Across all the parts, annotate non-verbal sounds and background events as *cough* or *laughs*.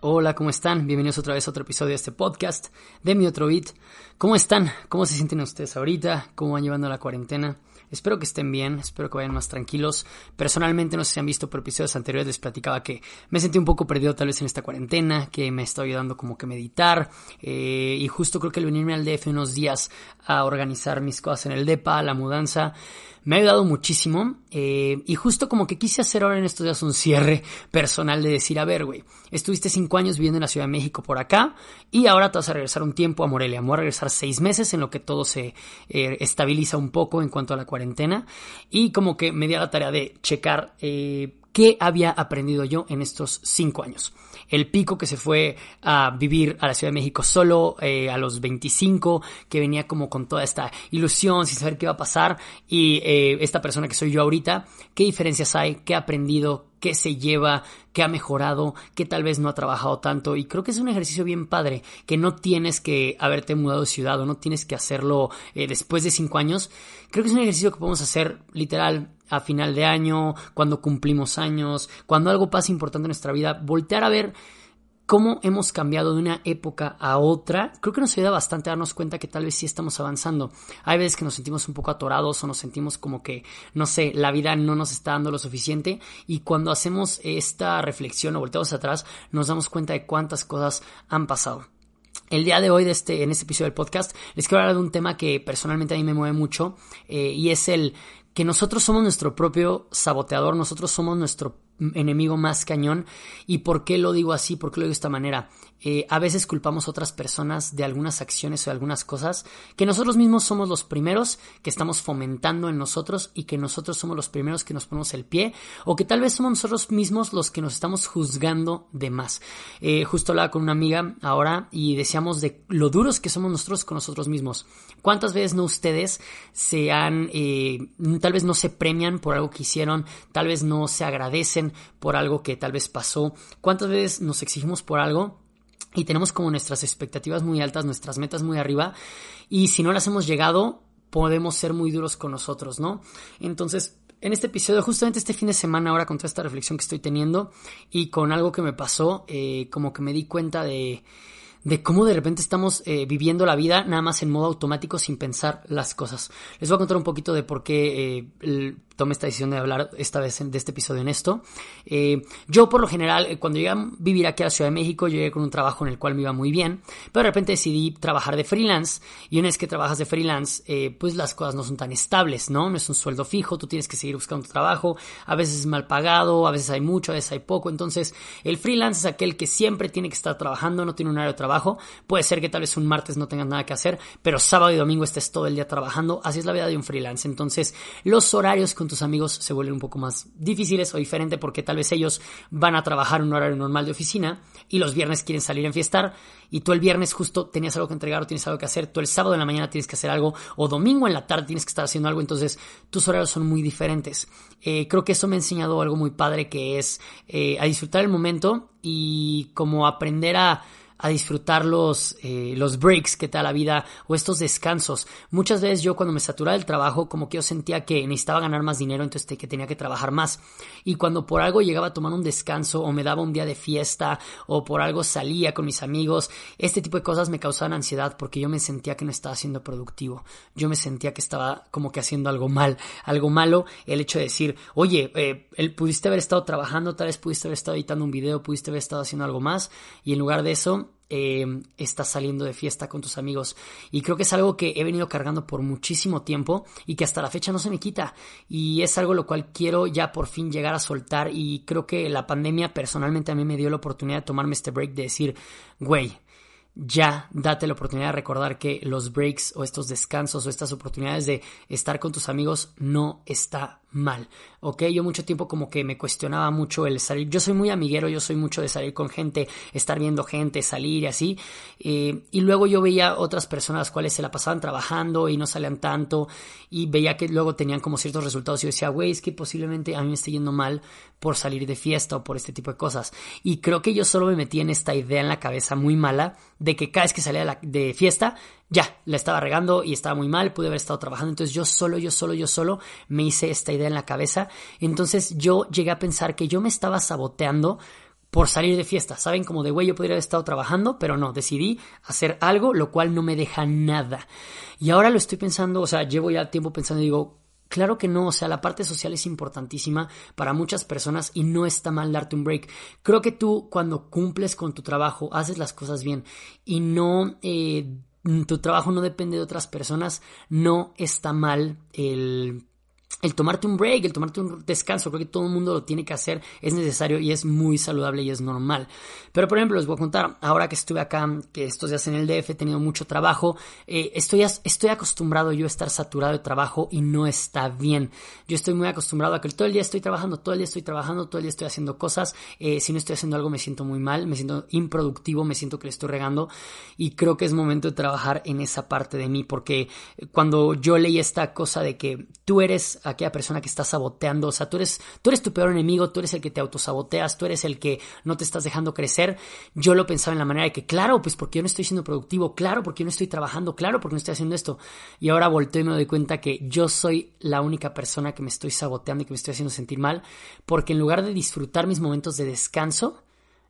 Hola, ¿cómo están? Bienvenidos otra vez a otro episodio de este podcast de Mi Otro Beat. ¿Cómo están? ¿Cómo se sienten ustedes ahorita? ¿Cómo van llevando la cuarentena? Espero que estén bien, espero que vayan más tranquilos. Personalmente, no sé si han visto por episodios anteriores, les platicaba que me sentí un poco perdido tal vez en esta cuarentena, que me está ayudando como que meditar. Eh, y justo creo que el venirme al DF unos días a organizar mis cosas en el DEPA, la mudanza, me ha ayudado muchísimo eh, y justo como que quise hacer ahora en estos días un cierre personal de decir, a ver, güey, estuviste cinco años viviendo en la Ciudad de México por acá y ahora te vas a regresar un tiempo a Morelia. Voy a regresar seis meses en lo que todo se eh, estabiliza un poco en cuanto a la cuarentena y como que me di a la tarea de checar eh, qué había aprendido yo en estos cinco años. El pico que se fue a vivir a la Ciudad de México solo eh, a los 25, que venía como con toda esta ilusión sin saber qué iba a pasar y eh, esta persona que soy yo ahorita, qué diferencias hay, qué ha aprendido, qué se lleva, qué ha mejorado, qué tal vez no ha trabajado tanto. Y creo que es un ejercicio bien padre, que no tienes que haberte mudado de ciudad o no tienes que hacerlo eh, después de cinco años. Creo que es un ejercicio que podemos hacer literal a final de año, cuando cumplimos años, cuando algo pasa importante en nuestra vida, voltear a ver cómo hemos cambiado de una época a otra, creo que nos ayuda bastante a darnos cuenta que tal vez sí estamos avanzando. Hay veces que nos sentimos un poco atorados o nos sentimos como que, no sé, la vida no nos está dando lo suficiente y cuando hacemos esta reflexión o volteamos atrás, nos damos cuenta de cuántas cosas han pasado. El día de hoy, de este, en este episodio del podcast, les quiero hablar de un tema que personalmente a mí me mueve mucho eh, y es el que nosotros somos nuestro propio saboteador, nosotros somos nuestro enemigo más cañón. ¿Y por qué lo digo así? ¿Por qué lo digo de esta manera? Eh, a veces culpamos a otras personas de algunas acciones o de algunas cosas que nosotros mismos somos los primeros que estamos fomentando en nosotros y que nosotros somos los primeros que nos ponemos el pie o que tal vez somos nosotros mismos los que nos estamos juzgando de más. Eh, justo hablaba con una amiga ahora y decíamos de lo duros que somos nosotros con nosotros mismos. ¿Cuántas veces no ustedes se han, eh, tal vez no se premian por algo que hicieron, tal vez no se agradecen por algo que tal vez pasó, cuántas veces nos exigimos por algo y tenemos como nuestras expectativas muy altas, nuestras metas muy arriba y si no las hemos llegado podemos ser muy duros con nosotros, ¿no? Entonces, en este episodio, justamente este fin de semana, ahora con toda esta reflexión que estoy teniendo y con algo que me pasó, eh, como que me di cuenta de, de cómo de repente estamos eh, viviendo la vida nada más en modo automático sin pensar las cosas. Les voy a contar un poquito de por qué eh, tomé esta decisión de hablar esta vez de este episodio en esto. Eh, yo por lo general, eh, cuando llegué a vivir aquí a la Ciudad de México, llegué con un trabajo en el cual me iba muy bien, pero de repente decidí trabajar de freelance y una vez que trabajas de freelance, eh, pues las cosas no son tan estables, ¿no? No es un sueldo fijo, tú tienes que seguir buscando tu trabajo, a veces es mal pagado, a veces hay mucho, a veces hay poco, entonces el freelance es aquel que siempre tiene que estar trabajando, no tiene un área de trabajo, puede ser que tal vez un martes no tengas nada que hacer, pero sábado y domingo estés todo el día trabajando, así es la vida de un freelance, entonces los horarios con tus amigos se vuelven un poco más difíciles o diferentes porque tal vez ellos van a trabajar un horario normal de oficina y los viernes quieren salir a fiestar y tú el viernes justo tenías algo que entregar o tienes algo que hacer, tú el sábado en la mañana tienes que hacer algo o domingo en la tarde tienes que estar haciendo algo, entonces tus horarios son muy diferentes. Eh, creo que eso me ha enseñado algo muy padre que es eh, a disfrutar el momento y como aprender a a disfrutar los, eh, los breaks que te da la vida o estos descansos. Muchas veces yo cuando me saturaba del trabajo como que yo sentía que necesitaba ganar más dinero, entonces que tenía que trabajar más. Y cuando por algo llegaba a tomar un descanso o me daba un día de fiesta o por algo salía con mis amigos, este tipo de cosas me causaban ansiedad porque yo me sentía que no estaba siendo productivo. Yo me sentía que estaba como que haciendo algo mal, algo malo. El hecho de decir, oye, eh, él pudiste haber estado trabajando, tal vez pudiste haber estado editando un video, pudiste haber estado haciendo algo más y en lugar de eso eh, estás saliendo de fiesta con tus amigos. Y creo que es algo que he venido cargando por muchísimo tiempo y que hasta la fecha no se me quita. Y es algo lo cual quiero ya por fin llegar a soltar. Y creo que la pandemia personalmente a mí me dio la oportunidad de tomarme este break de decir, güey, ya date la oportunidad de recordar que los breaks o estos descansos o estas oportunidades de estar con tus amigos no está mal, ¿ok? Yo mucho tiempo como que me cuestionaba mucho el salir, yo soy muy amiguero, yo soy mucho de salir con gente, estar viendo gente, salir y así, eh, y luego yo veía otras personas las cuales se la pasaban trabajando y no salían tanto, y veía que luego tenían como ciertos resultados y yo decía, güey, es que posiblemente a mí me esté yendo mal por salir de fiesta o por este tipo de cosas, y creo que yo solo me metí en esta idea en la cabeza muy mala de que cada vez que salía de fiesta ya, la estaba regando y estaba muy mal, pude haber estado trabajando, entonces yo solo, yo solo, yo solo me hice esta idea en la cabeza, entonces yo llegué a pensar que yo me estaba saboteando por salir de fiesta, ¿saben? Como de, güey, yo podría haber estado trabajando, pero no, decidí hacer algo, lo cual no me deja nada. Y ahora lo estoy pensando, o sea, llevo ya tiempo pensando y digo, Claro que no, o sea, la parte social es importantísima para muchas personas y no está mal darte un break. Creo que tú cuando cumples con tu trabajo, haces las cosas bien y no, eh, tu trabajo no depende de otras personas, no está mal el el tomarte un break, el tomarte un descanso, creo que todo el mundo lo tiene que hacer, es necesario y es muy saludable y es normal. Pero por ejemplo, les voy a contar, ahora que estuve acá, que estos días en el DF he tenido mucho trabajo, eh, estoy, estoy acostumbrado yo a estar saturado de trabajo y no está bien. Yo estoy muy acostumbrado a que todo el día estoy trabajando, todo el día estoy trabajando, todo el día estoy haciendo cosas, eh, si no estoy haciendo algo me siento muy mal, me siento improductivo, me siento que le estoy regando y creo que es momento de trabajar en esa parte de mí porque cuando yo leí esta cosa de que tú eres aquella persona que está saboteando. O sea, tú eres, tú eres tu peor enemigo, tú eres el que te autosaboteas, tú eres el que no te estás dejando crecer. Yo lo pensaba en la manera de que, claro, pues porque yo no estoy siendo productivo, claro, porque yo no estoy trabajando, claro, porque no estoy haciendo esto. Y ahora volteo y me doy cuenta que yo soy la única persona que me estoy saboteando y que me estoy haciendo sentir mal, porque en lugar de disfrutar mis momentos de descanso,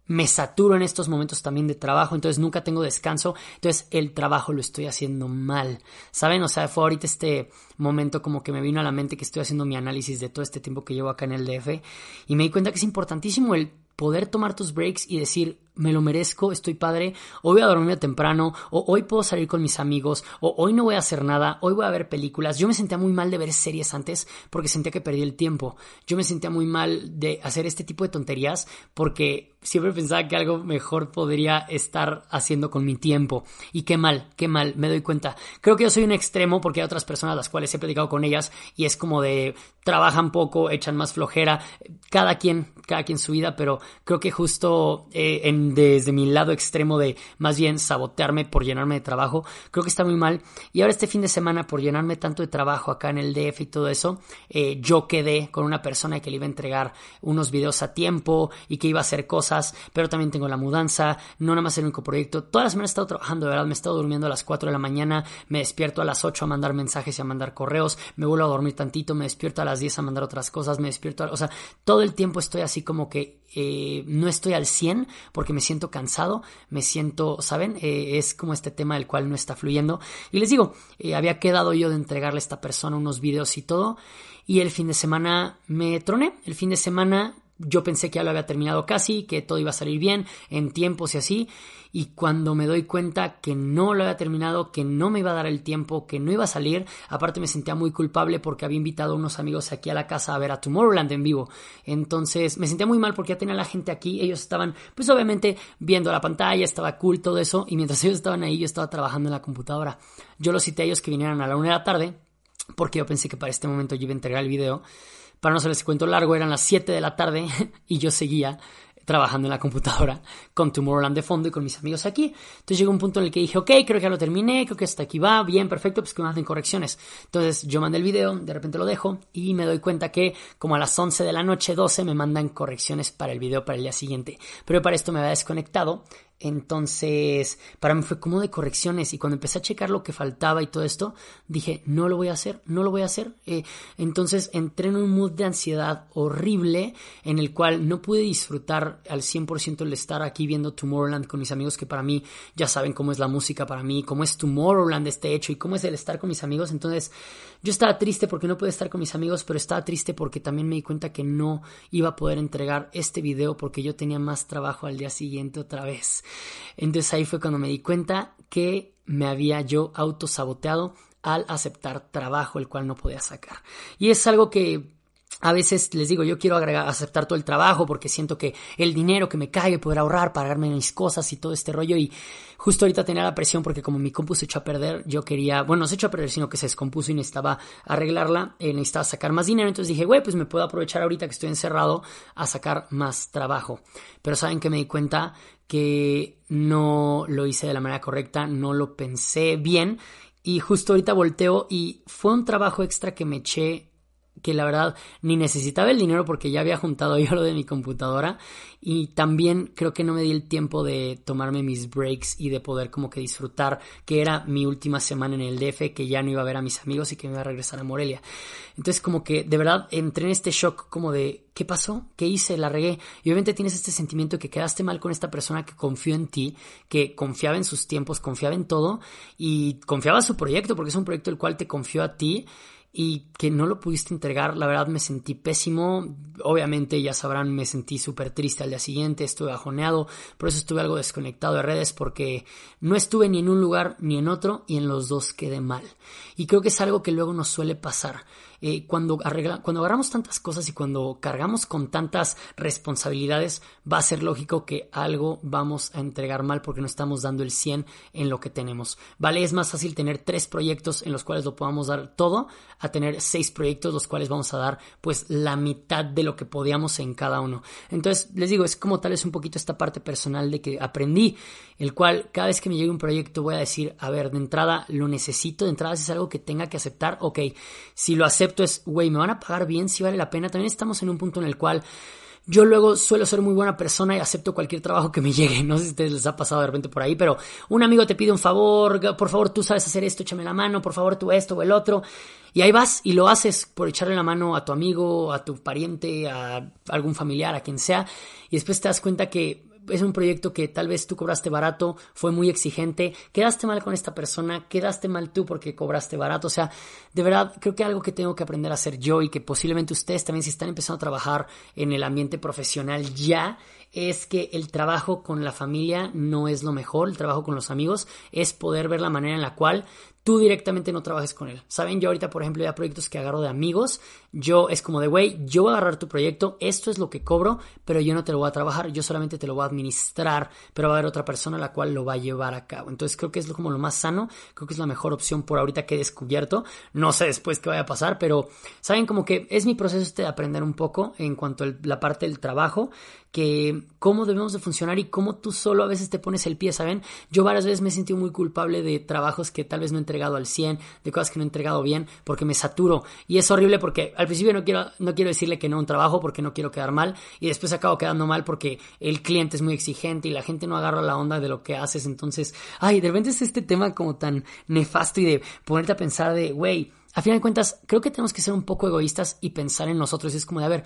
me saturo en estos momentos también de trabajo, entonces nunca tengo descanso, entonces el trabajo lo estoy haciendo mal, ¿saben? O sea, fue ahorita este momento como que me vino a la mente que estoy haciendo mi análisis de todo este tiempo que llevo acá en el DF y me di cuenta que es importantísimo el poder tomar tus breaks y decir, me lo merezco, estoy padre, hoy voy a dormirme temprano, o hoy puedo salir con mis amigos, o hoy no voy a hacer nada, hoy voy a ver películas. Yo me sentía muy mal de ver series antes porque sentía que perdí el tiempo. Yo me sentía muy mal de hacer este tipo de tonterías porque siempre pensaba que algo mejor podría estar haciendo con mi tiempo. Y qué mal, qué mal, me doy cuenta. Creo que yo soy un extremo porque hay otras personas a las cuales he platicado con ellas y es como de trabajan poco, echan más flojera, cada quien, cada quien su vida, pero creo que justo eh, en desde mi lado extremo de más bien sabotearme por llenarme de trabajo, creo que está muy mal. Y ahora este fin de semana, por llenarme tanto de trabajo acá en el DF y todo eso, eh, yo quedé con una persona que le iba a entregar unos videos a tiempo y que iba a hacer cosas, pero también tengo la mudanza, no nada más el único proyecto. Toda la semana he estado trabajando, de verdad, me he estado durmiendo a las 4 de la mañana, me despierto a las 8 a mandar mensajes y a mandar correos, me vuelvo a dormir tantito, me despierto a las 10 a mandar otras cosas, me despierto, a, o sea, todo el tiempo estoy así como que eh, no estoy al 100 porque me siento cansado, me siento, ¿saben? Eh, es como este tema del cual no está fluyendo. Y les digo, eh, había quedado yo de entregarle a esta persona unos videos y todo. Y el fin de semana me troné. El fin de semana yo pensé que ya lo había terminado casi, que todo iba a salir bien en tiempos y así y cuando me doy cuenta que no lo había terminado, que no me iba a dar el tiempo, que no iba a salir, aparte me sentía muy culpable porque había invitado a unos amigos aquí a la casa a ver a Tomorrowland en vivo. Entonces me sentía muy mal porque ya tenía la gente aquí, ellos estaban pues obviamente viendo la pantalla, estaba cool todo eso y mientras *laughs* ellos estaban ahí yo estaba trabajando en la computadora. Yo los cité a ellos que vinieran a la una de la tarde porque yo pensé que para este momento yo iba a entregar el video. Para no hacerles cuento largo, eran las 7 de la tarde *laughs* y yo seguía trabajando en la computadora *laughs* con Tomorrowland de fondo y con mis amigos aquí. Entonces llegó un punto en el que dije, ok, creo que ya lo terminé, creo que hasta aquí va, bien, perfecto, pues que me hacen correcciones. Entonces yo mandé el video, de repente lo dejo y me doy cuenta que como a las 11 de la noche, 12, me mandan correcciones para el video para el día siguiente. Pero para esto me había desconectado entonces, para mí fue como de correcciones y cuando empecé a checar lo que faltaba y todo esto, dije, no lo voy a hacer, no lo voy a hacer. Eh, entonces entré en un mood de ansiedad horrible en el cual no pude disfrutar al 100% el estar aquí viendo Tomorrowland con mis amigos, que para mí ya saben cómo es la música para mí, cómo es Tomorrowland este hecho y cómo es el estar con mis amigos. Entonces, yo estaba triste porque no pude estar con mis amigos, pero estaba triste porque también me di cuenta que no iba a poder entregar este video porque yo tenía más trabajo al día siguiente otra vez. Entonces ahí fue cuando me di cuenta que me había yo autosaboteado al aceptar trabajo el cual no podía sacar. Y es algo que a veces les digo, yo quiero agregar, aceptar todo el trabajo porque siento que el dinero que me cae, poder ahorrar, pagarme mis cosas y todo este rollo. Y justo ahorita tenía la presión porque como mi compu se echó a perder, yo quería, bueno, no se echó a perder, sino que se descompuso y necesitaba arreglarla, eh, necesitaba sacar más dinero. Entonces dije, güey, pues me puedo aprovechar ahorita que estoy encerrado a sacar más trabajo. Pero saben que me di cuenta que no lo hice de la manera correcta, no lo pensé bien. Y justo ahorita volteo y fue un trabajo extra que me eché que la verdad ni necesitaba el dinero porque ya había juntado yo *laughs* lo de mi computadora y también creo que no me di el tiempo de tomarme mis breaks y de poder como que disfrutar que era mi última semana en el DF, que ya no iba a ver a mis amigos y que me iba a regresar a Morelia. Entonces como que de verdad entré en este shock como de ¿qué pasó? ¿Qué hice? La regué. Y obviamente tienes este sentimiento que quedaste mal con esta persona que confió en ti, que confiaba en sus tiempos, confiaba en todo y confiaba en su proyecto porque es un proyecto el cual te confió a ti y que no lo pudiste entregar, la verdad me sentí pésimo. Obviamente, ya sabrán, me sentí súper triste al día siguiente, estuve bajoneado, por eso estuve algo desconectado de redes porque no estuve ni en un lugar ni en otro y en los dos quedé mal. Y creo que es algo que luego nos suele pasar. Eh, cuando, arregla, cuando agarramos tantas cosas y cuando cargamos con tantas responsabilidades, va a ser lógico que algo vamos a entregar mal porque no estamos dando el 100 en lo que tenemos. Vale, es más fácil tener tres proyectos en los cuales lo podamos dar todo a tener seis proyectos los cuales vamos a dar pues la mitad de lo que podíamos en cada uno. Entonces, les digo, es como tal vez un poquito esta parte personal de que aprendí, el cual cada vez que me llegue un proyecto voy a decir, a ver, de entrada lo necesito, de entrada si es algo que tenga que aceptar, ok, si lo acepto es, güey, me van a pagar bien, si vale la pena. También estamos en un punto en el cual yo luego suelo ser muy buena persona y acepto cualquier trabajo que me llegue. *laughs* No sé si ustedes les ha pasado de repente por ahí, pero un amigo te pide un favor, por favor tú sabes hacer esto, échame la mano, por favor tú esto o el otro. Y ahí vas y lo haces por echarle la mano a tu amigo, a tu pariente, a algún familiar, a quien sea. Y después te das cuenta que es un proyecto que tal vez tú cobraste barato, fue muy exigente, quedaste mal con esta persona, quedaste mal tú porque cobraste barato, o sea, de verdad creo que algo que tengo que aprender a hacer yo y que posiblemente ustedes también si están empezando a trabajar en el ambiente profesional ya, es que el trabajo con la familia no es lo mejor, el trabajo con los amigos es poder ver la manera en la cual tú directamente no trabajes con él. Saben, yo ahorita, por ejemplo, ya proyectos que agarro de amigos, yo es como de, güey, yo voy a agarrar tu proyecto, esto es lo que cobro, pero yo no te lo voy a trabajar, yo solamente te lo voy a administrar, pero va a haber otra persona la cual lo va a llevar a cabo. Entonces creo que es como lo más sano, creo que es la mejor opción por ahorita que he descubierto. No sé después qué vaya a pasar, pero saben como que es mi proceso este de aprender un poco en cuanto a la parte del trabajo, que cómo debemos de funcionar y cómo tú solo a veces te pones el pie, ¿saben? Yo varias veces me he sentido muy culpable de trabajos que tal vez no he entregado al 100, de cosas que no he entregado bien, porque me saturo. Y es horrible porque al principio no quiero, no quiero decirle que no un trabajo porque no quiero quedar mal y después acabo quedando mal porque el cliente es muy exigente y la gente no agarra la onda de lo que haces. Entonces, ay, de repente es este tema como tan nefasto y de ponerte a pensar de, güey, a final de cuentas, creo que tenemos que ser un poco egoístas y pensar en nosotros. Es como de, a ver,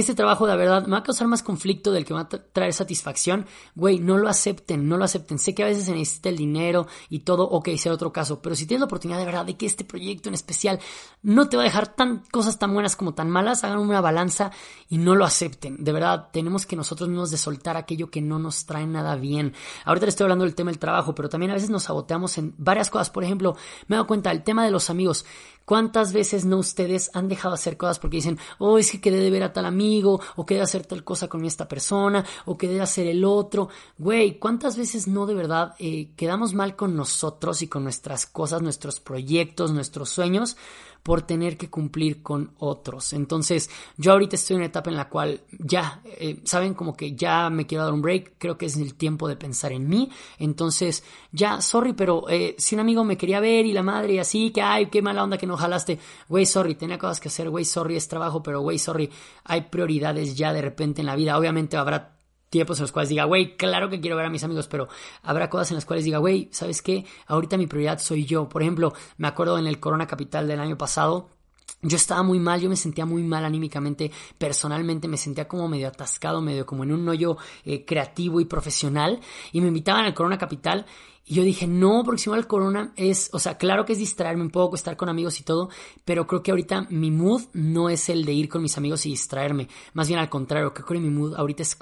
este trabajo de verdad me va a causar más conflicto del que va a traer satisfacción, güey, no lo acepten, no lo acepten. Sé que a veces se necesita el dinero y todo, ok, sea otro caso, pero si tienes la oportunidad de verdad de que este proyecto en especial no te va a dejar tan cosas tan buenas como tan malas, hagan una balanza y no lo acepten. De verdad, tenemos que nosotros mismos de soltar aquello que no nos trae nada bien. Ahorita le estoy hablando del tema del trabajo, pero también a veces nos saboteamos en varias cosas. Por ejemplo, me he dado cuenta, el tema de los amigos. ¿Cuántas veces no ustedes han dejado de hacer cosas porque dicen, oh, es que quedé de ver a tal amigo, o quedé de hacer tal cosa con esta persona, o quedé de hacer el otro? Güey, ¿cuántas veces no de verdad eh, quedamos mal con nosotros y con nuestras cosas, nuestros proyectos, nuestros sueños? Por tener que cumplir con otros. Entonces, yo ahorita estoy en una etapa en la cual ya, eh, saben, como que ya me quiero dar un break, creo que es el tiempo de pensar en mí. Entonces, ya, sorry, pero eh, si un amigo me quería ver y la madre y así, que ay, qué mala onda que no jalaste, güey, sorry, tenía cosas que hacer, güey, sorry, es trabajo, pero güey, sorry, hay prioridades ya de repente en la vida. Obviamente habrá tiempos en los cuales diga, güey, claro que quiero ver a mis amigos, pero habrá cosas en las cuales diga, güey, ¿sabes qué? Ahorita mi prioridad soy yo. Por ejemplo, me acuerdo en el Corona Capital del año pasado, yo estaba muy mal, yo me sentía muy mal anímicamente, personalmente me sentía como medio atascado, medio como en un hoyo eh, creativo y profesional, y me invitaban al Corona Capital y yo dije, no, porque si el corona es, o sea, claro que es distraerme un poco, estar con amigos y todo, pero creo que ahorita mi mood no es el de ir con mis amigos y distraerme. Más bien al contrario, creo que mi mood ahorita es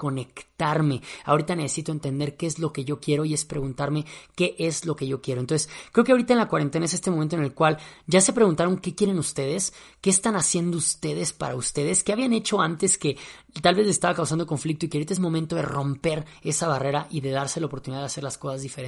Ahorita necesito entender qué es lo que yo quiero y es preguntarme qué es lo que yo quiero. Entonces, creo que ahorita en la cuarentena es este momento en el cual ya se preguntaron qué quieren ustedes, qué están haciendo ustedes para ustedes, qué habían hecho antes que tal vez les estaba causando conflicto y que ahorita es momento de romper esa barrera y de darse la oportunidad de hacer las cosas diferentes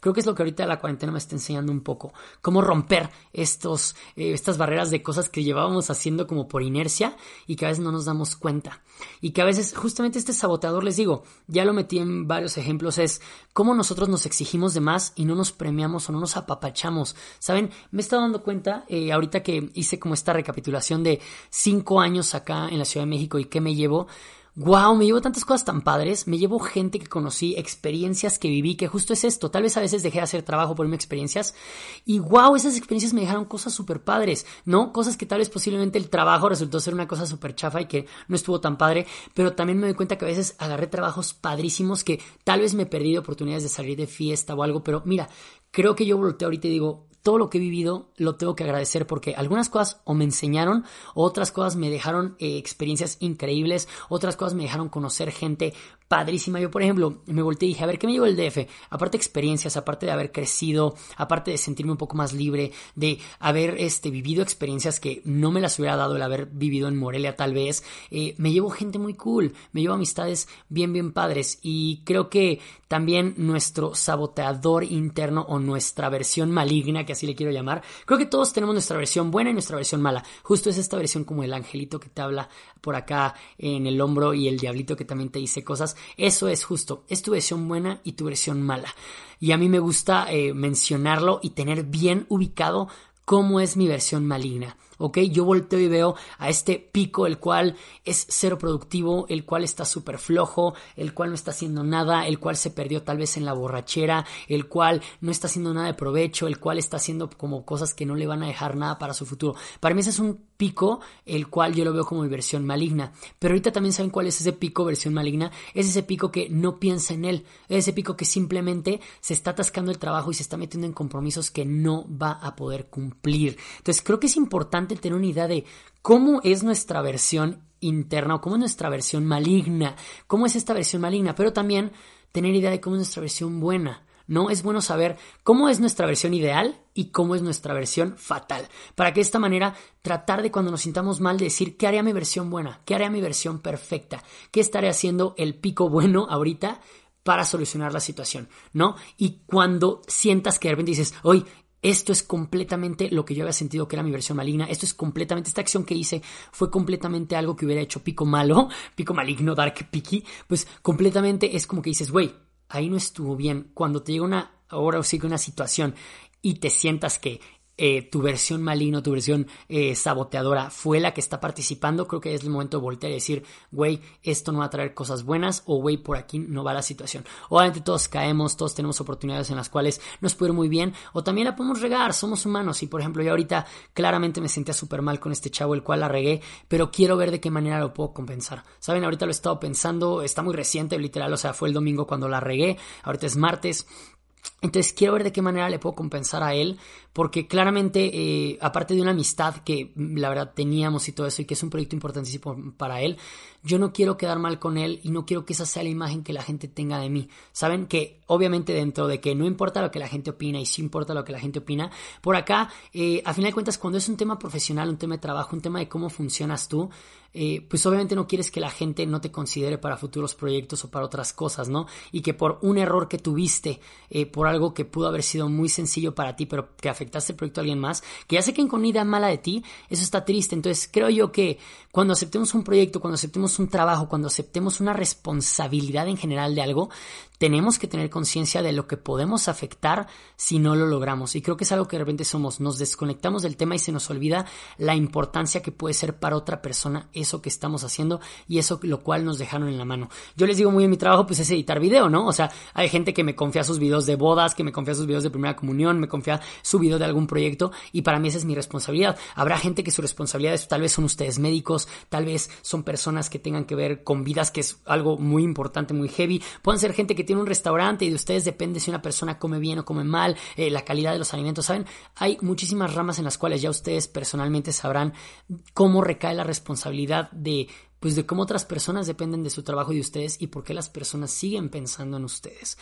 Creo que es lo que ahorita la cuarentena me está enseñando un poco, cómo romper estos, eh, estas barreras de cosas que llevábamos haciendo como por inercia y que a veces no nos damos cuenta. Y que a veces justamente este saboteador, les digo, ya lo metí en varios ejemplos, es cómo nosotros nos exigimos de más y no nos premiamos o no nos apapachamos. ¿Saben? Me he estado dando cuenta eh, ahorita que hice como esta recapitulación de cinco años acá en la Ciudad de México y qué me llevo wow, me llevo tantas cosas tan padres, me llevo gente que conocí, experiencias que viví, que justo es esto, tal vez a veces dejé de hacer trabajo por mis experiencias. Y wow, esas experiencias me dejaron cosas súper padres, ¿no? Cosas que tal vez posiblemente el trabajo resultó ser una cosa súper chafa y que no estuvo tan padre, pero también me doy cuenta que a veces agarré trabajos padrísimos que tal vez me perdí oportunidades de salir de fiesta o algo, pero mira, creo que yo volteo ahorita y digo, todo lo que he vivido lo tengo que agradecer porque algunas cosas o me enseñaron, otras cosas me dejaron eh, experiencias increíbles, otras cosas me dejaron conocer gente padrísima. Yo, por ejemplo, me volteé y dije, a ver, ¿qué me llevo el DF? Aparte de experiencias, aparte de haber crecido, aparte de sentirme un poco más libre, de haber este, vivido experiencias que no me las hubiera dado el haber vivido en Morelia tal vez, eh, me llevo gente muy cool, me llevo amistades bien, bien padres y creo que también nuestro saboteador interno o nuestra versión maligna, que así le quiero llamar, creo que todos tenemos nuestra versión buena y nuestra versión mala. Justo es esta versión como el angelito que te habla por acá en el hombro y el diablito que también te dice cosas eso es justo, es tu versión buena y tu versión mala. Y a mí me gusta eh, mencionarlo y tener bien ubicado cómo es mi versión maligna. ¿ok? Yo volteo y veo a este pico, el cual es cero productivo, el cual está súper flojo, el cual no está haciendo nada, el cual se perdió tal vez en la borrachera, el cual no está haciendo nada de provecho, el cual está haciendo como cosas que no le van a dejar nada para su futuro. Para mí ese es un pico, el cual yo lo veo como mi versión maligna. Pero ahorita también saben cuál es ese pico versión maligna. Es ese pico que no piensa en él. Es ese pico que simplemente se está atascando el trabajo y se está metiendo en compromisos que no va a poder cumplir. Entonces creo que es importante tener una idea de cómo es nuestra versión interna o cómo es nuestra versión maligna. Cómo es esta versión maligna. Pero también tener idea de cómo es nuestra versión buena. ¿No? Es bueno saber cómo es nuestra versión ideal y cómo es nuestra versión fatal. Para que de esta manera tratar de cuando nos sintamos mal decir qué haría mi versión buena, qué haría mi versión perfecta, qué estaré haciendo el pico bueno ahorita para solucionar la situación, ¿no? Y cuando sientas que de repente dices, hoy esto es completamente lo que yo había sentido que era mi versión maligna. Esto es completamente, esta acción que hice fue completamente algo que hubiera hecho pico malo, *laughs* pico maligno, dark picky. Pues completamente es como que dices, güey, ahí no estuvo bien. Cuando te llega una, ahora o sigue una situación y te sientas que eh, tu versión maligno, tu versión eh, saboteadora fue la que está participando, creo que es el momento de voltear y decir, güey, esto no va a traer cosas buenas o güey, por aquí no va la situación. Obviamente todos caemos, todos tenemos oportunidades en las cuales nos puede ir muy bien o también la podemos regar, somos humanos y por ejemplo yo ahorita claramente me sentía súper mal con este chavo el cual la regué, pero quiero ver de qué manera lo puedo compensar. Saben, ahorita lo he estado pensando, está muy reciente, literal, o sea, fue el domingo cuando la regué, ahorita es martes. Entonces quiero ver de qué manera le puedo compensar a él, porque claramente, eh, aparte de una amistad que mm, la verdad teníamos y todo eso, y que es un proyecto importantísimo para él, yo no quiero quedar mal con él y no quiero que esa sea la imagen que la gente tenga de mí. Saben que obviamente dentro de que no importa lo que la gente opina y sí importa lo que la gente opina, por acá, eh, a final de cuentas, cuando es un tema profesional, un tema de trabajo, un tema de cómo funcionas tú, eh, pues obviamente no quieres que la gente no te considere para futuros proyectos o para otras cosas, ¿no? Y que por un error que tuviste, eh, por algo que pudo haber sido muy sencillo para ti, pero que afectaste el proyecto a alguien más, que ya sé que con idea mala de ti, eso está triste. Entonces creo yo que cuando aceptemos un proyecto, cuando aceptemos un trabajo, cuando aceptemos una responsabilidad en general de algo, tenemos que tener conciencia de lo que podemos afectar si no lo logramos. Y creo que es algo que de repente somos, nos desconectamos del tema y se nos olvida la importancia que puede ser para otra persona eso que estamos haciendo y eso lo cual nos dejaron en la mano. Yo les digo muy en mi trabajo, pues es editar video, ¿no? O sea, hay gente que me confía sus videos de bodas, que me confía sus videos de primera comunión, me confía su video de algún proyecto y para mí esa es mi responsabilidad. Habrá gente que su responsabilidad es, tal vez son ustedes médicos, tal vez son personas que tengan que ver con vidas, que es algo muy importante, muy heavy. Pueden ser gente que tiene un restaurante y de ustedes depende si una persona come bien o come mal, eh, la calidad de los alimentos, ¿saben? Hay muchísimas ramas en las cuales ya ustedes personalmente sabrán cómo recae la responsabilidad de pues de cómo otras personas dependen de su trabajo y de ustedes y por qué las personas siguen pensando en ustedes.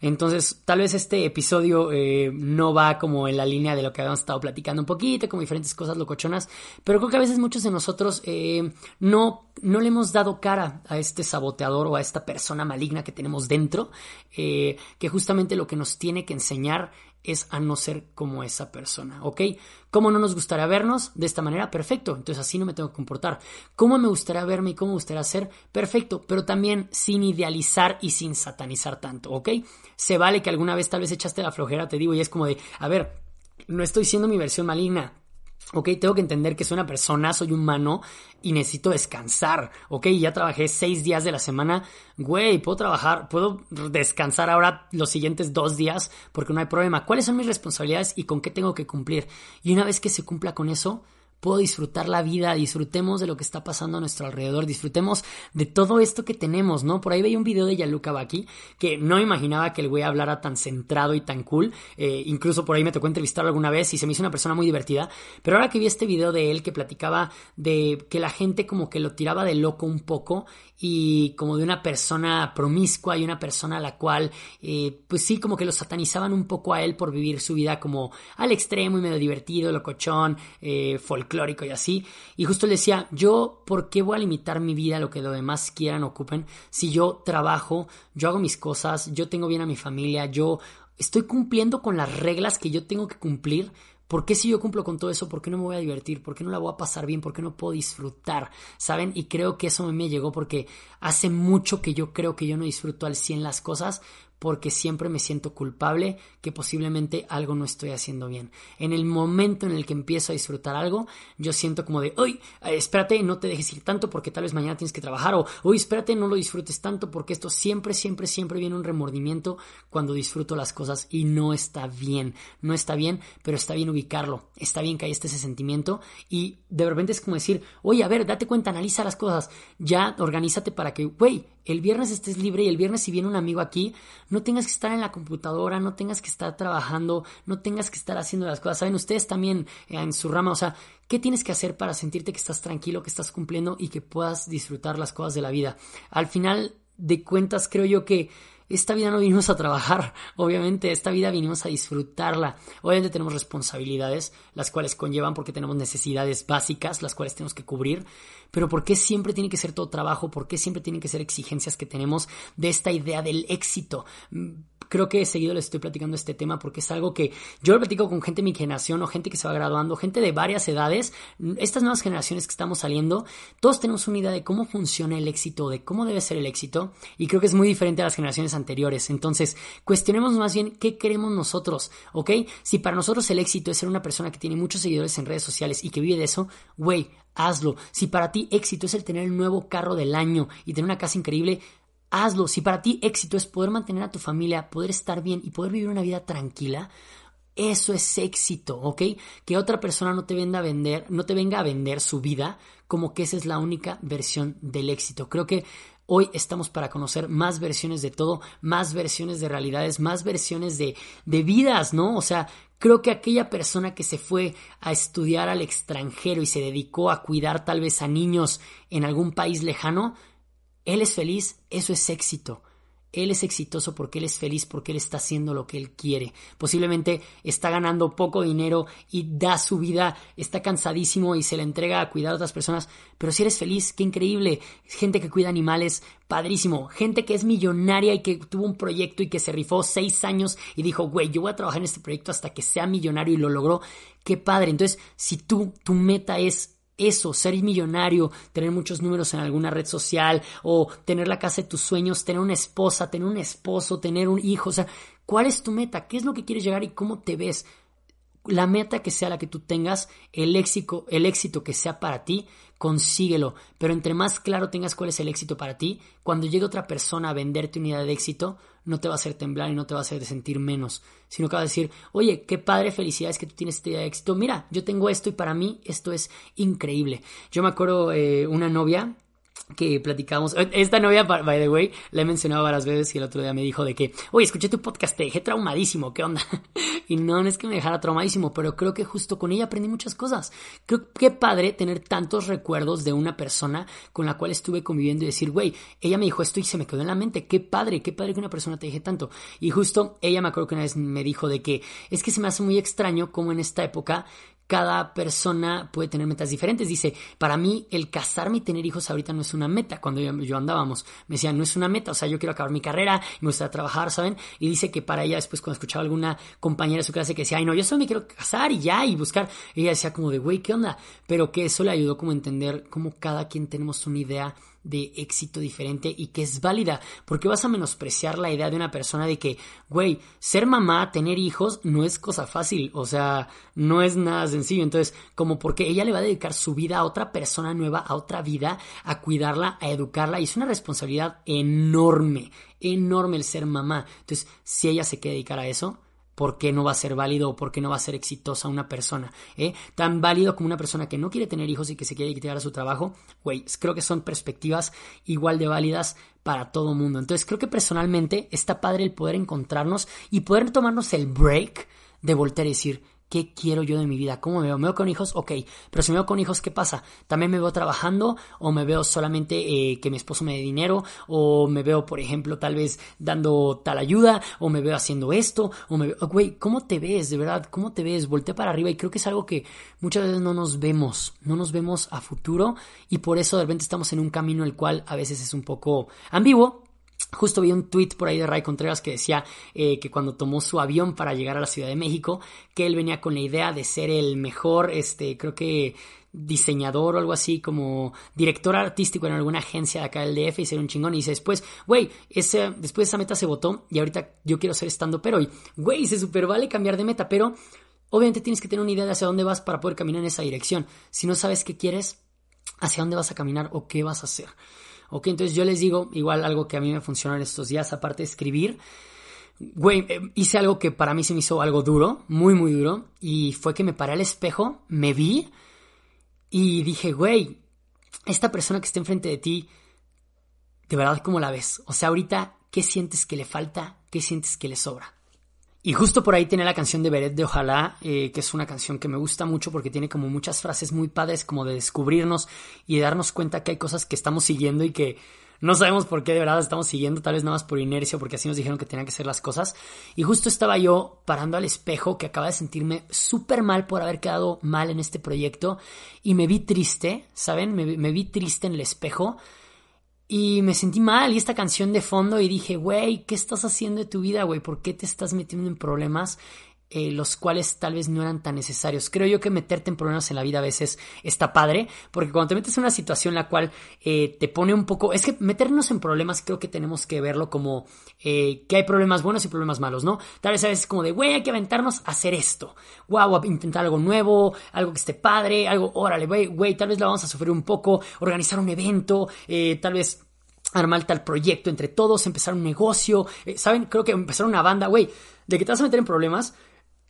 Entonces, tal vez este episodio eh, no va como en la línea de lo que habíamos estado platicando un poquito, como diferentes cosas locochonas, pero creo que a veces muchos de nosotros eh, no, no le hemos dado cara a este saboteador o a esta persona maligna que tenemos dentro, eh, que justamente lo que nos tiene que enseñar es a no ser como esa persona, ¿ok? ¿Cómo no nos gustaría vernos? De esta manera, perfecto, entonces así no me tengo que comportar. ¿Cómo me gustaría verme y cómo me gustaría ser? Perfecto, pero también sin idealizar y sin satanizar tanto, ¿ok? Se vale que alguna vez tal vez echaste la flojera, te digo, y es como de, a ver, no estoy siendo mi versión maligna, Ok, tengo que entender que soy una persona, soy humano y necesito descansar. Ok, ya trabajé seis días de la semana. Güey, puedo trabajar, puedo descansar ahora los siguientes dos días porque no hay problema. ¿Cuáles son mis responsabilidades y con qué tengo que cumplir? Y una vez que se cumpla con eso, puedo disfrutar la vida, disfrutemos de lo que está pasando a nuestro alrededor, disfrutemos de todo esto que tenemos, ¿no? Por ahí veía un video de Yaluka Baki que no imaginaba que el güey hablara tan centrado y tan cool, eh, incluso por ahí me tocó entrevistarlo alguna vez y se me hizo una persona muy divertida, pero ahora que vi este video de él que platicaba de que la gente como que lo tiraba de loco un poco y como de una persona promiscua y una persona a la cual, eh, pues sí, como que lo satanizaban un poco a él por vivir su vida como al extremo y medio divertido, locochón, eh, folclórico y así. Y justo le decía, yo, ¿por qué voy a limitar mi vida a lo que los demás quieran, ocupen? Si yo trabajo, yo hago mis cosas, yo tengo bien a mi familia, yo estoy cumpliendo con las reglas que yo tengo que cumplir ¿Por qué si yo cumplo con todo eso, por qué no me voy a divertir? ¿Por qué no la voy a pasar bien? ¿Por qué no puedo disfrutar? ¿Saben? Y creo que eso me llegó porque hace mucho que yo creo que yo no disfruto al 100 las cosas porque siempre me siento culpable que posiblemente algo no estoy haciendo bien. En el momento en el que empiezo a disfrutar algo, yo siento como de, uy, eh, espérate, no te dejes ir tanto porque tal vez mañana tienes que trabajar, o, uy, espérate, no lo disfrutes tanto porque esto siempre, siempre, siempre viene un remordimiento cuando disfruto las cosas y no está bien, no está bien, pero está bien ubicarlo, está bien que haya este ese sentimiento y de repente es como decir, oye, a ver, date cuenta, analiza las cosas, ya organízate para que, güey, el viernes estés libre y el viernes si viene un amigo aquí, no tengas que estar en la computadora, no tengas que estar trabajando, no tengas que estar haciendo las cosas. Saben, ustedes también eh, en su rama, o sea, ¿qué tienes que hacer para sentirte que estás tranquilo, que estás cumpliendo y que puedas disfrutar las cosas de la vida? Al final de cuentas, creo yo que esta vida no vinimos a trabajar, obviamente, esta vida vinimos a disfrutarla. Obviamente tenemos responsabilidades, las cuales conllevan porque tenemos necesidades básicas, las cuales tenemos que cubrir, pero ¿por qué siempre tiene que ser todo trabajo? ¿Por qué siempre tienen que ser exigencias que tenemos de esta idea del éxito? Creo que seguido les estoy platicando este tema porque es algo que yo lo platico con gente de mi generación o gente que se va graduando, gente de varias edades, estas nuevas generaciones que estamos saliendo, todos tenemos una idea de cómo funciona el éxito, de cómo debe ser el éxito y creo que es muy diferente a las generaciones anteriores. Entonces, cuestionemos más bien qué queremos nosotros, ¿ok? Si para nosotros el éxito es ser una persona que tiene muchos seguidores en redes sociales y que vive de eso, güey, hazlo. Si para ti éxito es el tener el nuevo carro del año y tener una casa increíble, hazlo. Si para ti éxito es poder mantener a tu familia, poder estar bien y poder vivir una vida tranquila, eso es éxito, ¿ok? Que otra persona no te venga a vender, no te venga a vender su vida como que esa es la única versión del éxito. Creo que hoy estamos para conocer más versiones de todo, más versiones de realidades, más versiones de, de vidas, ¿no? O sea, creo que aquella persona que se fue a estudiar al extranjero y se dedicó a cuidar tal vez a niños en algún país lejano, él es feliz, eso es éxito. Él es exitoso porque él es feliz, porque él está haciendo lo que él quiere. Posiblemente está ganando poco dinero y da su vida, está cansadísimo y se le entrega a cuidar a otras personas. Pero si eres feliz, qué increíble. Gente que cuida animales, padrísimo. Gente que es millonaria y que tuvo un proyecto y que se rifó seis años y dijo, güey, yo voy a trabajar en este proyecto hasta que sea millonario y lo logró. Qué padre. Entonces, si tú, tu meta es eso, ser millonario, tener muchos números en alguna red social o tener la casa de tus sueños, tener una esposa, tener un esposo, tener un hijo, o sea, ¿cuál es tu meta? ¿Qué es lo que quieres llegar y cómo te ves? La meta que sea la que tú tengas, el éxito, el éxito que sea para ti, consíguelo. Pero entre más claro tengas cuál es el éxito para ti, cuando llegue otra persona a venderte una idea de éxito, no te va a hacer temblar y no te va a hacer sentir menos, sino que va a decir, oye, qué padre, felicidades que tú tienes esta idea de éxito. Mira, yo tengo esto y para mí esto es increíble. Yo me acuerdo eh, una novia que platicamos. Eh, esta novia, by the way, la he mencionado varias veces y el otro día me dijo de que, oye, escuché tu podcast, te dejé traumadísimo, ¿qué onda? *laughs* y no, no es que me dejara traumadísimo, pero creo que justo con ella aprendí muchas cosas. Creo que padre tener tantos recuerdos de una persona con la cual estuve conviviendo y decir, güey, ella me dijo esto y se me quedó en la mente, qué padre, qué padre que una persona te deje tanto. Y justo ella me acuerdo que una vez me dijo de que es que se me hace muy extraño como en esta época cada persona puede tener metas diferentes. Dice, para mí el casarme y tener hijos ahorita no es una meta. Cuando yo, andábamos, me decía, no es una meta, o sea, yo quiero acabar mi carrera, me gusta trabajar, ¿saben? Y dice que para ella después cuando escuchaba alguna compañera de su clase que decía, ay, no, yo solo me quiero casar y ya, y buscar, ella decía como de, güey, ¿qué onda? Pero que eso le ayudó como a entender cómo cada quien tenemos una idea de éxito diferente y que es válida. Porque vas a menospreciar la idea de una persona de que, güey, ser mamá, tener hijos, no es cosa fácil. O sea, no es nada sencillo. Entonces, como porque ella le va a dedicar su vida a otra persona nueva, a otra vida, a cuidarla, a educarla. Y es una responsabilidad enorme, enorme el ser mamá. Entonces, si ella se quiere dedicar a eso, por qué no va a ser válido o por qué no va a ser exitosa una persona. ¿eh? Tan válido como una persona que no quiere tener hijos y que se quiere quitar a su trabajo, güey, creo que son perspectivas igual de válidas para todo mundo. Entonces creo que personalmente está padre el poder encontrarnos y poder tomarnos el break de voltear y decir, ¿Qué quiero yo de mi vida? ¿Cómo me veo? ¿Me veo con hijos? Ok, pero si me veo con hijos, ¿qué pasa? ¿También me veo trabajando o me veo solamente eh, que mi esposo me dé dinero o me veo, por ejemplo, tal vez dando tal ayuda o me veo haciendo esto o me veo, güey, ¿cómo te ves? De verdad, ¿cómo te ves? Voltea para arriba y creo que es algo que muchas veces no nos vemos, no nos vemos a futuro y por eso de repente estamos en un camino el cual a veces es un poco ambiguo, Justo vi un tweet por ahí de Ray Contreras que decía eh, que cuando tomó su avión para llegar a la Ciudad de México, que él venía con la idea de ser el mejor, este, creo que diseñador o algo así, como director artístico en alguna agencia de acá del DF y ser un chingón. Y dice después, güey, ese, después esa meta se votó y ahorita yo quiero ser estando pero güey, se super vale cambiar de meta, pero obviamente tienes que tener una idea de hacia dónde vas para poder caminar en esa dirección. Si no sabes qué quieres, hacia dónde vas a caminar o qué vas a hacer. Ok, entonces yo les digo, igual algo que a mí me funcionó en estos días, aparte de escribir, güey, eh, hice algo que para mí se me hizo algo duro, muy, muy duro, y fue que me paré al espejo, me vi y dije, güey, esta persona que está enfrente de ti, de verdad, ¿cómo la ves? O sea, ahorita, ¿qué sientes que le falta? ¿Qué sientes que le sobra? Y justo por ahí tiene la canción de Beret de Ojalá, eh, que es una canción que me gusta mucho porque tiene como muchas frases muy padres como de descubrirnos y de darnos cuenta que hay cosas que estamos siguiendo y que no sabemos por qué de verdad estamos siguiendo, tal vez nada más por inercia, porque así nos dijeron que tenían que ser las cosas. Y justo estaba yo parando al espejo, que acaba de sentirme súper mal por haber quedado mal en este proyecto, y me vi triste, ¿saben? me vi triste en el espejo y me sentí mal y esta canción de fondo y dije, güey, ¿qué estás haciendo de tu vida, güey? ¿Por qué te estás metiendo en problemas eh, los cuales tal vez no eran tan necesarios? Creo yo que meterte en problemas en la vida a veces está padre, porque cuando te metes en una situación la cual eh, te pone un poco... Es que meternos en problemas creo que tenemos que verlo como eh, que hay problemas buenos y problemas malos, ¿no? Tal vez a veces como de, güey, hay que aventarnos a hacer esto. Wow, a intentar algo nuevo, algo que esté padre, algo, órale, güey, güey, tal vez la vamos a sufrir un poco, organizar un evento, tal vez armar tal proyecto entre todos, empezar un negocio, ¿saben? Creo que empezar una banda, güey, de que te vas a meter en problemas,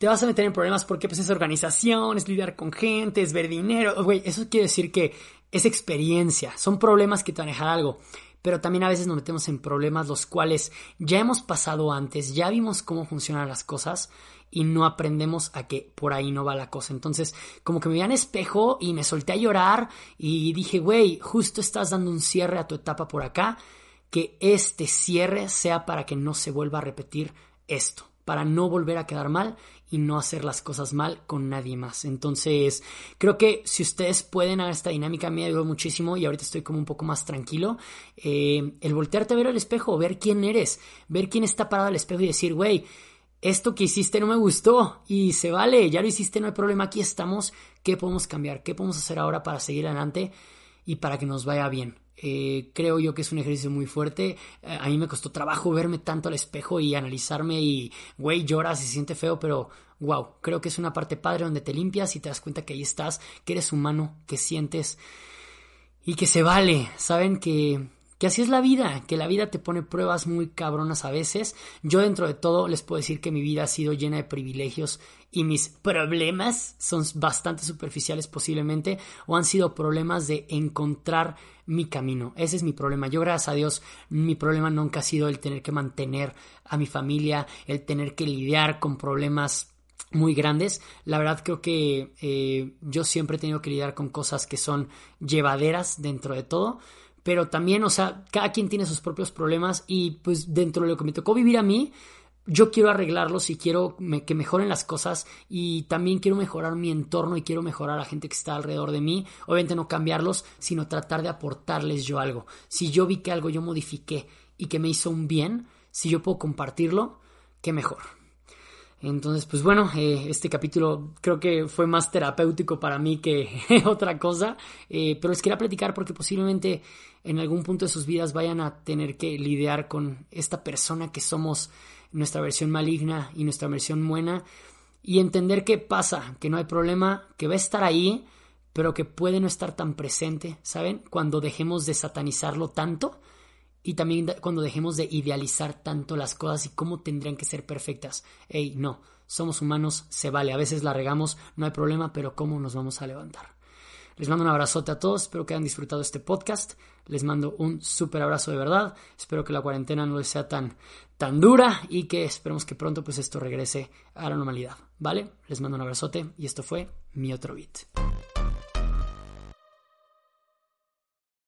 te vas a meter en problemas porque pues es organización, es lidiar con gente, es ver dinero, güey, eso quiere decir que es experiencia, son problemas que te van a dejar algo, pero también a veces nos metemos en problemas los cuales ya hemos pasado antes, ya vimos cómo funcionan las cosas y no aprendemos a que por ahí no va la cosa. Entonces, como que me vi en espejo y me solté a llorar y dije, güey, justo estás dando un cierre a tu etapa por acá, que este cierre sea para que no se vuelva a repetir esto, para no volver a quedar mal y no hacer las cosas mal con nadie más. Entonces, creo que si ustedes pueden hacer esta dinámica, me ayudó muchísimo y ahorita estoy como un poco más tranquilo. Eh, el voltearte a ver al espejo, ver quién eres, ver quién está parado al espejo y decir, güey, esto que hiciste no me gustó y se vale, ya lo hiciste, no hay problema, aquí estamos, ¿qué podemos cambiar? ¿Qué podemos hacer ahora para seguir adelante y para que nos vaya bien? Eh, creo yo que es un ejercicio muy fuerte. Eh, a mí me costó trabajo verme tanto al espejo y analizarme y, güey, lloras y se siente feo, pero wow, creo que es una parte padre donde te limpias y te das cuenta que ahí estás, que eres humano, que sientes y que se vale. Saben que que así es la vida, que la vida te pone pruebas muy cabronas a veces. Yo dentro de todo les puedo decir que mi vida ha sido llena de privilegios y mis problemas son bastante superficiales posiblemente o han sido problemas de encontrar mi camino. Ese es mi problema. Yo gracias a Dios mi problema nunca ha sido el tener que mantener a mi familia, el tener que lidiar con problemas muy grandes. La verdad creo que eh, yo siempre he tenido que lidiar con cosas que son llevaderas dentro de todo. Pero también, o sea, cada quien tiene sus propios problemas y pues dentro de lo que me tocó vivir a mí, yo quiero arreglarlos y quiero que mejoren las cosas y también quiero mejorar mi entorno y quiero mejorar a la gente que está alrededor de mí. Obviamente no cambiarlos, sino tratar de aportarles yo algo. Si yo vi que algo yo modifiqué y que me hizo un bien, si yo puedo compartirlo, qué mejor. Entonces, pues bueno, eh, este capítulo creo que fue más terapéutico para mí que *laughs* otra cosa, eh, pero les quería platicar porque posiblemente en algún punto de sus vidas vayan a tener que lidiar con esta persona que somos, nuestra versión maligna y nuestra versión buena, y entender qué pasa, que no hay problema, que va a estar ahí, pero que puede no estar tan presente, ¿saben? Cuando dejemos de satanizarlo tanto y también cuando dejemos de idealizar tanto las cosas y cómo tendrían que ser perfectas. Ey, no, somos humanos, se vale, a veces la regamos, no hay problema, pero ¿cómo nos vamos a levantar? Les mando un abrazote a todos, espero que hayan disfrutado este podcast. Les mando un súper abrazo de verdad. Espero que la cuarentena no les sea tan, tan dura y que esperemos que pronto pues esto regrese a la normalidad. ¿Vale? Les mando un abrazote y esto fue mi otro beat.